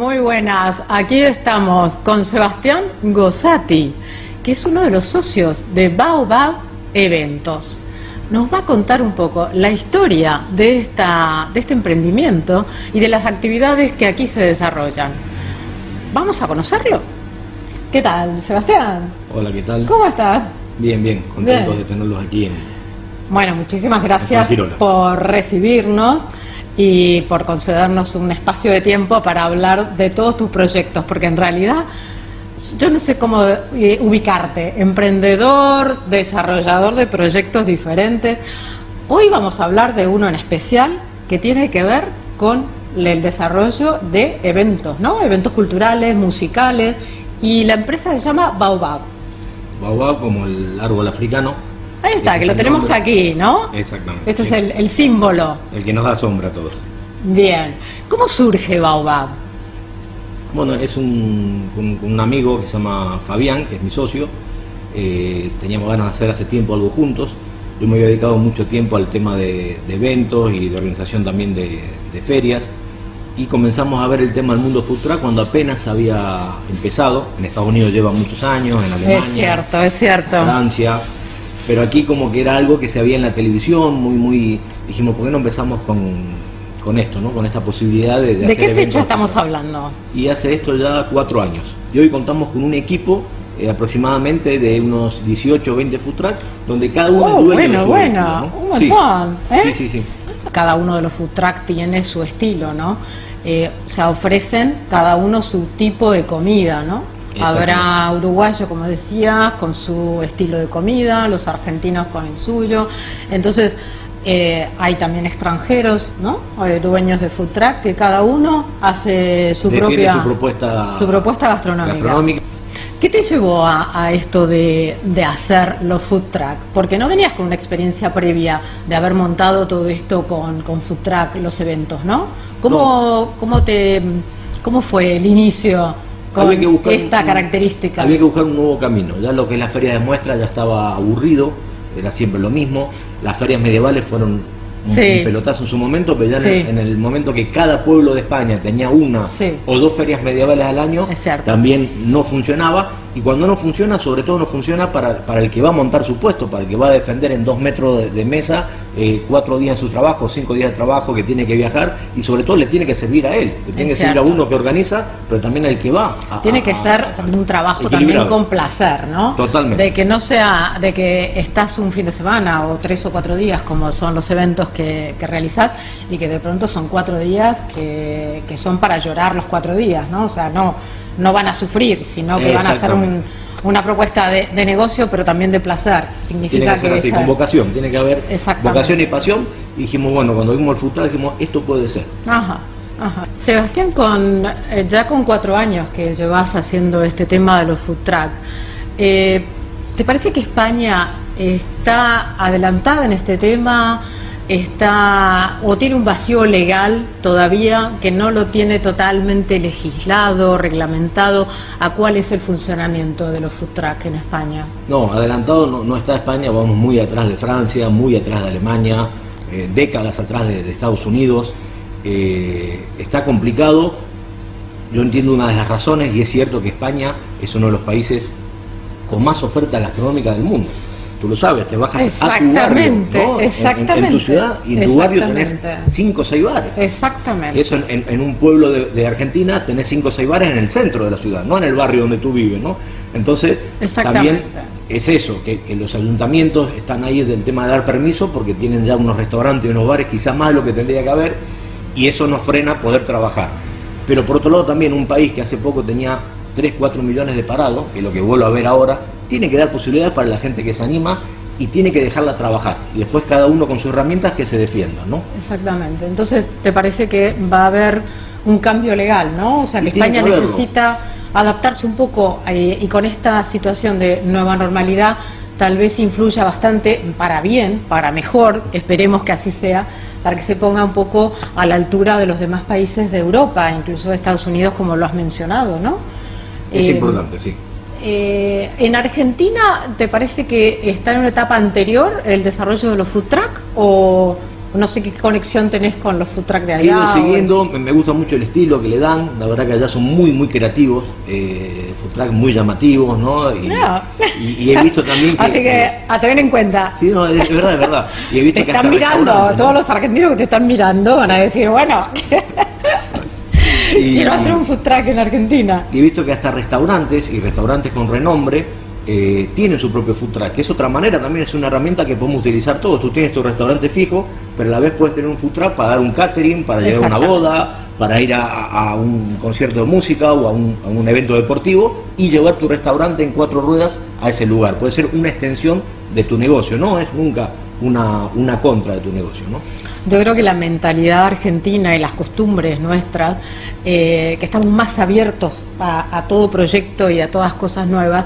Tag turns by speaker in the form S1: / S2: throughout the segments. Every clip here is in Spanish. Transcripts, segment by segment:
S1: Muy buenas, aquí estamos con Sebastián Gosati, que es uno de los socios de Baobab Eventos. Nos va a contar un poco la historia de, esta, de este emprendimiento y de las actividades que aquí se desarrollan. Vamos a conocerlo. ¿Qué tal, Sebastián?
S2: Hola, ¿qué tal?
S1: ¿Cómo estás?
S2: Bien, bien, contentos de tenerlos aquí en...
S1: Bueno, muchísimas gracias por recibirnos y por concedernos un espacio de tiempo para hablar de todos tus proyectos, porque en realidad yo no sé cómo eh, ubicarte, emprendedor, desarrollador de proyectos diferentes. Hoy vamos a hablar de uno en especial que tiene que ver con el desarrollo de eventos, ¿no? Eventos culturales, musicales, y la empresa se llama Baobab.
S2: Baobab como el árbol africano,
S1: Ahí está, que lo tenemos aquí, ¿no?
S2: Exactamente.
S1: Este es el, símbolo.
S2: El que nos da sombra a todos.
S1: Bien. ¿Cómo surge Baobab?
S2: Bueno, es un, un, amigo que se llama Fabián, que es mi socio. Eh, teníamos ganas de hacer hace tiempo algo juntos. Yo me había dedicado mucho tiempo al tema de, eventos y de organización también de, ferias. Y comenzamos a ver el tema del mundo food cuando apenas había empezado. En Estados Unidos lleva muchos años, en Alemania.
S1: Es cierto, es cierto.
S2: Francia pero aquí como que era algo que se veía en la televisión, muy, muy, dijimos, ¿por qué no empezamos con, esto, ¿no? con esta posibilidad de... ¿De,
S1: ¿De qué fecha estamos hablando?
S2: Y hace esto ya cuatro años. Y hoy contamos con un equipo eh, aproximadamente de unos 18 o 20 food trucks, donde cada uno
S1: oh, bueno, bueno, un montón. ¿eh?
S2: Sí, sí, sí.
S1: Cada uno de los food trucks tiene su estilo, ¿no? Eh, o sea, ofrecen cada uno su tipo de comida, ¿no? Habrá uruguayos, como decías, con su estilo de comida, los argentinos con el suyo. Entonces, eh, hay también extranjeros, ¿no? Dueños de food truck que cada uno hace su propia
S2: su propuesta,
S1: su propuesta gastronómica. ¿Qué te llevó a, esto de, hacer los food truck? Porque no venías con una experiencia previa de haber montado todo esto con, con food truck, los eventos, ¿no? ¿Cómo, ¿cómo, te, ¿Cómo fue el inicio con esta característica.
S2: Había que buscar un nuevo camino. Ya lo que es la feria de muestras ya estaba aburrido, era siempre lo mismo. Las ferias medievales fueron un, pelotazo en su momento, pero ya en, el, momento que cada pueblo de España tenía una o dos ferias medievales al año, también no funcionaba. Y cuando no funciona, sobre todo no funciona para, para, el que va a montar su puesto, para el que va a defender en dos metros de, mesa eh, cuatro días de su trabajo, cinco días de trabajo que tiene que viajar y sobre todo le tiene que servir a él, le tiene que servir a uno que organiza, pero también al que va.
S1: tiene que ser un trabajo también con placer, ¿no?
S2: Totalmente.
S1: De que no sea, de que estás un fin de semana o tres o cuatro días como son los eventos que, que realizás y que de pronto son cuatro días que, que son para llorar los cuatro días, ¿no? O sea, no no van a sufrir, sino que van a hacer una propuesta de, negocio, pero también de placer.
S2: Significa tiene que, ser así, con vocación, tiene que haber vocación y pasión. Y dijimos, bueno, cuando vimos el futuro dijimos, esto puede ser.
S1: Ajá. Ajá. Sebastián, con, eh, ya con cuatro años que llevas haciendo este tema de los food truck, eh, ¿te parece que España está adelantada en este tema? Está o tiene un vacío legal todavía que no lo tiene totalmente legislado, reglamentado, a cuál es el funcionamiento de los food trucks en España.
S2: No, adelantado no, está España, vamos muy atrás de Francia, muy atrás de Alemania, eh, décadas atrás de, Estados Unidos. Eh, está complicado, yo entiendo una de las razones y es cierto que España es uno de los países con más oferta gastronómica del mundo tú lo sabes, te bajas a tu barrio, ¿no?
S1: Exactamente.
S2: En, tu ciudad y en tu barrio tenés cinco o seis bares.
S1: Exactamente.
S2: Eso en, un pueblo de, Argentina tenés cinco o seis bares en el centro de la ciudad, no en el barrio donde tú vives, ¿no? Entonces, también es eso, que, los ayuntamientos están ahí del tema de dar permiso porque tienen ya unos restaurantes y unos bares, quizás más de lo que tendría que haber, y eso nos frena poder trabajar. Pero por otro lado también un país que hace poco tenía 3, 4 millones de parados, que es lo que vuelvo a ver ahora, tiene que dar posibilidades para la gente que se anima y tiene que dejarla trabajar. Y después cada uno con sus herramientas que se defienda, ¿no?
S1: Exactamente. Entonces, ¿te parece que va a haber un cambio legal, ¿no? O sea, que España necesita adaptarse un poco eh, y con esta situación de nueva normalidad tal vez influya bastante para bien, para mejor, esperemos que así sea, para que se ponga un poco a la altura de los demás países de Europa, incluso de Estados Unidos, como lo has mencionado, ¿no?
S2: Es eh, importante, sí.
S1: Eh, ¿En Argentina te parece que está en una etapa anterior el desarrollo de los food truck o, no sé qué conexión tenés con los food truck de allá.
S2: He siguiendo, me gusta mucho el estilo que le dan, la verdad que allá son muy, muy creativos, eh, food truck muy llamativos, ¿no?
S1: Y, he visto también que... Así que a tener en cuenta.
S2: Sí, no, es, verdad, es verdad.
S1: Y he visto te están mirando, todos los argentinos que te están mirando van a decir, bueno... Quiero hacer un food truck en Argentina.
S2: Y he visto que hasta restaurantes y restaurantes con renombre eh, tienen su propio food truck, que es otra manera, también es una herramienta que podemos utilizar todos. Tú tienes tu restaurante fijo, pero a la vez puedes tener un food truck para dar un catering, para llevar a una boda, para ir a, un concierto de música o a un, evento deportivo y llevar tu restaurante en cuatro ruedas a ese lugar. Puede ser una extensión de tu negocio, no es nunca una, una contra de tu negocio. ¿no?
S1: Yo creo que la mentalidad argentina y las costumbres nuestras, eh, que estamos más abiertos a, todo proyecto y a todas cosas nuevas,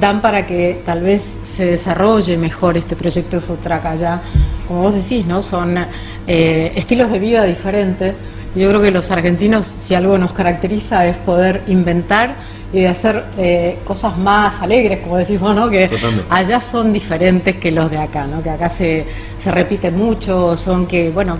S1: dan para que tal vez se desarrolle mejor este proyecto de Futraca allá. Como vos decís, ¿no? Son eh, estilos de vida diferentes. Yo creo que los argentinos, si algo nos caracteriza, es poder inventar y de hacer eh, cosas más alegres, como decimos, ¿no? Que allá son diferentes que los de acá, ¿no? Que acá se, se repiten mucho, son que, bueno,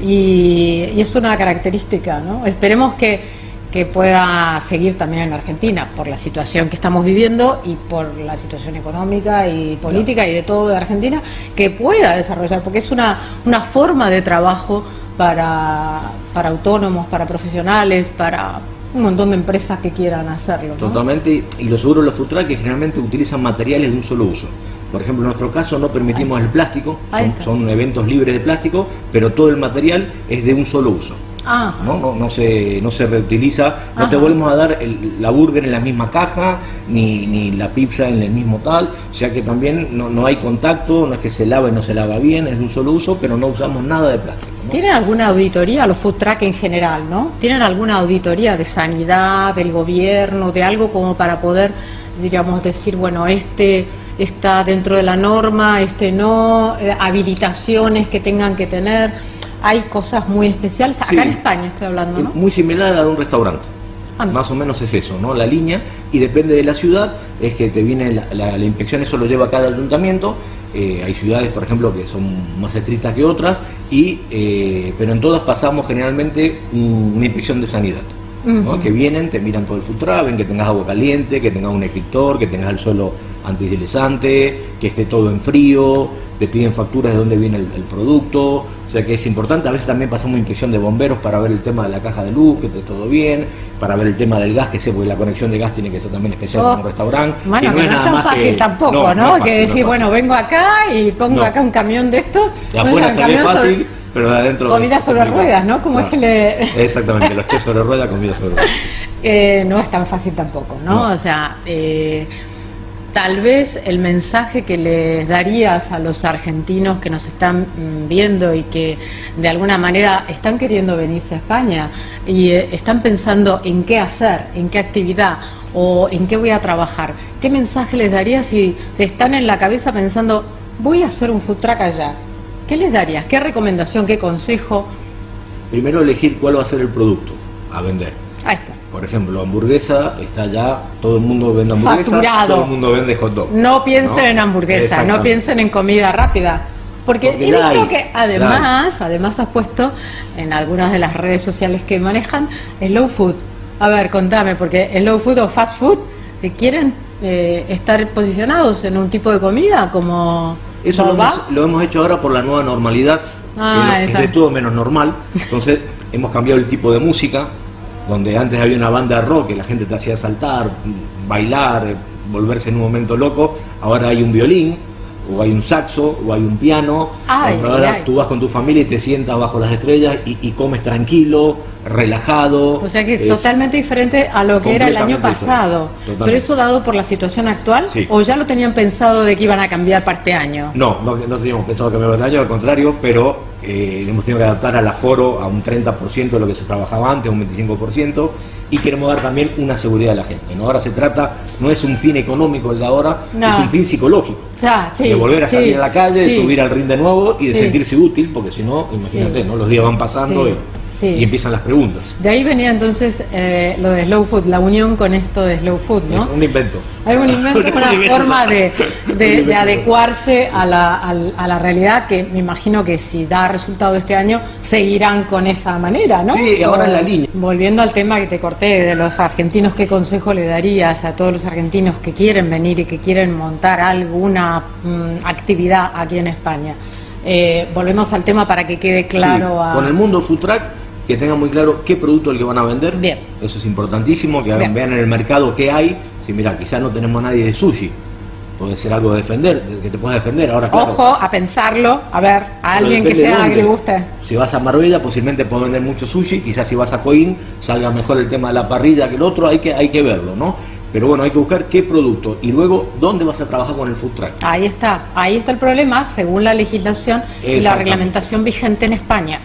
S1: y, y es una característica, ¿no? Esperemos que que pueda seguir también en Argentina por la situación que estamos viviendo y por la situación económica y política y de todo de Argentina, que pueda desarrollar, porque es una, una forma de trabajo para, para autónomos, para profesionales, para un montón de empresas que quieran hacerlo.
S2: Totalmente, y los seguros los food que generalmente utilizan materiales de un solo uso. Por ejemplo, en nuestro caso no permitimos el plástico, son eventos libres de plástico, pero todo el material es de un solo uso. ¿No? No, se, no se reutiliza, no te volvemos a dar la burger en la misma caja, ni, ni, la pizza en el mismo tal, o sea que también no, no hay contacto, no es que se lava y no se lava bien, es de un solo uso, pero no usamos nada de plástico.
S1: ¿Tienen alguna auditoría, los food truck en general, ¿no? ¿Tienen alguna auditoría de sanidad, del gobierno, de algo como para poder, digamos, decir, bueno, este está dentro de la norma, este no, eh, habilitaciones que tengan que tener? Hay cosas muy especiales. Acá en España estoy hablando, ¿no?
S2: Muy similar a la de un restaurante. Ah, Más o menos es eso, ¿no? La línea, y depende de la ciudad, es que te viene la, la, inspección, eso lo lleva cada ayuntamiento. Eh, hay ciudades, por ejemplo, que son más estrictas que otras, y, eh, pero en todas pasamos generalmente una inspección de sanidad. que vienen, te miran todo el food ven que tengas agua caliente, que tengas un escritor, que tengas el suelo antideslizante, que esté todo en frío, te piden facturas de dónde viene el producto, o sea que es importante, a veces también pasamos inspección de bomberos para ver el tema de la caja de luz, que esté todo bien, para ver el tema del gas, que sé, porque la conexión de gas tiene que ser también especial en un oh. restaurante.
S1: Bueno, no, es, tan fácil tampoco, ¿no? que decir, bueno, vengo acá y pongo acá un camión de esto.
S2: De afuera se ve fácil, pero de adentro...
S1: Comida sobre ruedas, ¿no? Como es que le...
S2: Exactamente, los chefs sobre ruedas, comida sobre ruedas.
S1: Eh, no es tan fácil tampoco, ¿no? O sea... Eh, tal vez el mensaje que les darías a los argentinos que nos están mm, viendo y que de alguna manera están queriendo venirse a España y eh, están pensando en qué hacer, en qué actividad o en qué voy a trabajar, ¿qué mensaje les darías si están en la cabeza pensando voy a hacer un food truck allá? ¿Qué les darías? ¿Qué recomendación, qué consejo?
S2: Primero elegir cuál va a ser el producto a vender.
S1: Ahí está.
S2: Por ejemplo, hamburguesa está ya, todo el mundo vende hamburguesa, todo el mundo vende hot dog.
S1: No piensen en hamburguesa, no piensen en comida rápida. Porque, he visto que además, además has puesto en algunas de las redes sociales que manejan slow food. A ver, contame, porque slow food o fast food, ¿quieren eh, estar posicionados en un tipo de comida como...
S2: Eso lo hemos, lo hemos, hecho ahora por la nueva normalidad, ah, es de todo menos normal. Entonces hemos cambiado el tipo de música, donde antes había una banda rock que la gente te hacía saltar, bailar, volverse en un momento loco, ahora hay un violín, o hay un saxo, o hay un piano, ahora tú vas con tu familia y te sientas bajo las estrellas y, comes tranquilo, relajado.
S1: O sea que es totalmente diferente a lo que era el año pasado. Pero eso dado por la situación actual, o ya lo tenían pensado de que iban a cambiar parte año.
S2: No, no, no teníamos pensado cambiar parte año, al contrario, pero eh, hemos tenido que adaptar al aforo a un 30% de lo que se trabajaba antes, un 25% y queremos dar también una seguridad a la gente. ¿no? Ahora se trata, no es un fin económico el de ahora, es un fin psicológico. de volver a salir a la calle, de subir al ring de nuevo y de sentirse útil, porque si no, imagínate, ¿no? los días van pasando. y empiezan las preguntas.
S1: De ahí venía entonces eh, lo de Slow Food, la unión con esto de Slow Food, ¿no?
S2: Es un invento.
S1: Hay un invento, una forma de, de, adecuarse a la, a, la, realidad que me imagino que si da resultado este año seguirán con esa manera, ¿no?
S2: Sí, ahora en la línea.
S1: Volviendo al tema que te corté de los argentinos, ¿qué consejo le darías a todos los argentinos que quieren venir y que quieren montar alguna mm, actividad aquí en España? Eh, volvemos al tema para que quede claro.
S2: Con el mundo food truck, que tengan muy claro qué producto es el que van a vender.
S1: Bien.
S2: Eso es importantísimo, que vean en el mercado qué hay. Si mira, quizás no tenemos nadie de sushi. Puede ser algo de defender, que te pueda defender. Ahora,
S1: Ojo a pensarlo, a ver, a alguien que sea que le guste.
S2: Si vas a Marbella, posiblemente puedes vender mucho sushi. Quizás si vas a Coín, salga mejor el tema de la parrilla que el otro. Hay que, hay que verlo, ¿no? Pero bueno, hay que buscar qué producto y luego dónde vas a trabajar con el food truck.
S1: Ahí está, ahí está el problema según la legislación y la reglamentación vigente en España.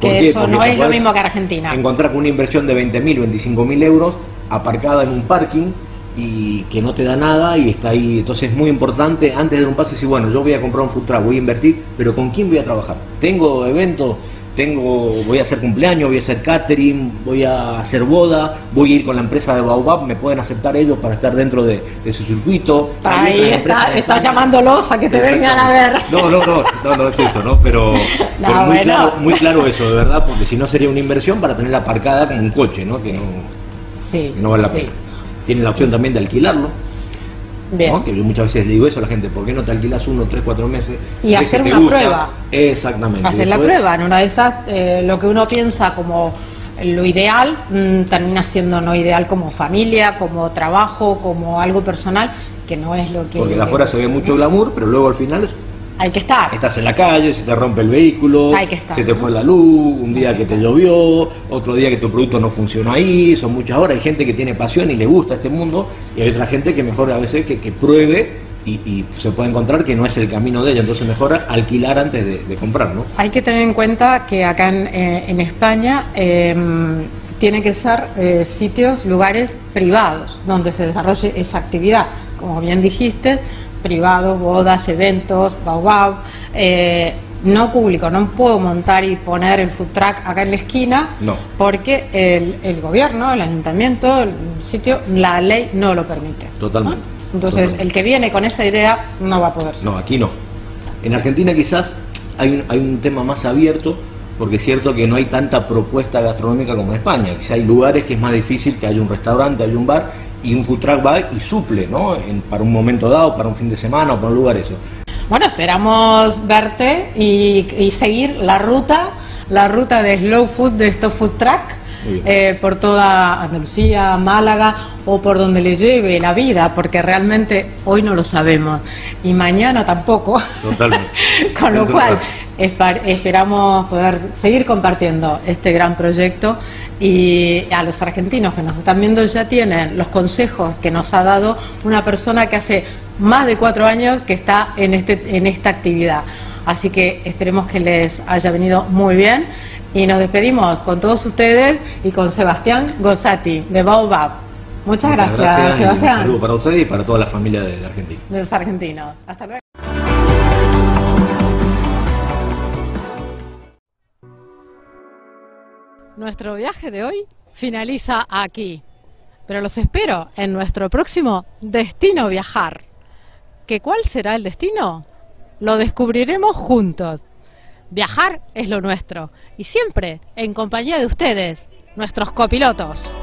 S1: Que eso no es lo mismo que Argentina.
S2: Encontrar con una inversión de 20.000, 25.000 euros aparcada en un parking y que no te da nada y está ahí. Entonces es muy importante antes de dar un paso decir, bueno, yo voy a comprar un food truck, voy a invertir, pero ¿con quién voy a trabajar? ¿Tengo eventos? Tengo, voy a hacer cumpleaños, voy a hacer catering, voy a hacer boda, voy a ir con la empresa de Baobab, me pueden aceptar ellos para estar dentro de, su circuito.
S1: Ahí está, está llamándolos a que te vengan a ver.
S2: No, no, no, no, no es eso, ¿no? Pero, muy, claro, muy claro eso, de verdad, porque si no sería una inversión para tenerla aparcada como un coche, ¿no? Que no, no vale la pena. Tiene la opción también de alquilarlo que yo muchas veces digo eso a la gente, ¿por qué no te alquilas uno, tres, cuatro meses?
S1: Y hacer una prueba.
S2: Exactamente.
S1: Hacer la prueba, en una de esas, eh, lo que uno piensa como lo ideal mm, termina siendo no ideal como familia, como trabajo, como algo personal, que no es lo que...
S2: Porque de afuera se ve mucho glamour, pero luego al final
S1: hay que estar.
S2: Estás en la calle, se te rompe el vehículo,
S1: Hay que estar.
S2: se te fue la luz, un día que te llovió, otro día que tu producto no funcionó ahí, son muchas horas. Hay gente que tiene pasión y le gusta este mundo, y hay otra gente que mejor a veces que, que pruebe y, se puede encontrar que no es el camino de ella, entonces mejor alquilar antes de, comprar, ¿no?
S1: Hay que tener en cuenta que acá en, eh, España eh, tiene que ser eh, sitios, lugares privados donde se desarrolle esa actividad. Como bien dijiste, privados, bodas, eventos, bau eh, no público, no puedo montar y poner el food truck acá en la esquina
S2: no.
S1: porque el, gobierno, el ayuntamiento, el sitio, la ley no lo permite.
S2: Totalmente.
S1: Entonces, el que viene con esa idea no va a poder.
S2: No, aquí no. En Argentina quizás hay un, hay un tema más abierto porque es cierto que no hay tanta propuesta gastronómica como en España. Quizás hay lugares que es más difícil que haya un restaurante, haya un bar y un food truck va y suple, ¿no? para un momento dado, para un fin de semana o para un lugar eso.
S1: Bueno, esperamos verte y, seguir la ruta, la ruta de slow food de estos food truck. Eh, por toda Andalucía, Málaga o por donde le lleve la vida, porque realmente hoy no lo sabemos y mañana tampoco.
S2: Totalmente.
S1: Con lo cual, esperamos poder seguir compartiendo este gran proyecto y a los argentinos que nos están viendo ya tienen los consejos que nos ha dado una persona que hace más de cuatro años que está en, este, en esta actividad. Así que esperemos que les haya venido muy bien y nos despedimos con todos ustedes y con Sebastián Gozati de Baobab. Muchas, gracias, Sebastián. Un
S2: saludo para ustedes y para toda la familia de Argentina.
S1: De los argentinos. Hasta luego. Nuestro viaje de hoy finaliza aquí, pero los espero en nuestro próximo Destino Viajar. ¿Qué cuál será el destino? Lo descubriremos juntos. Viajar es lo nuestro y siempre en compañía de ustedes, nuestros copilotos.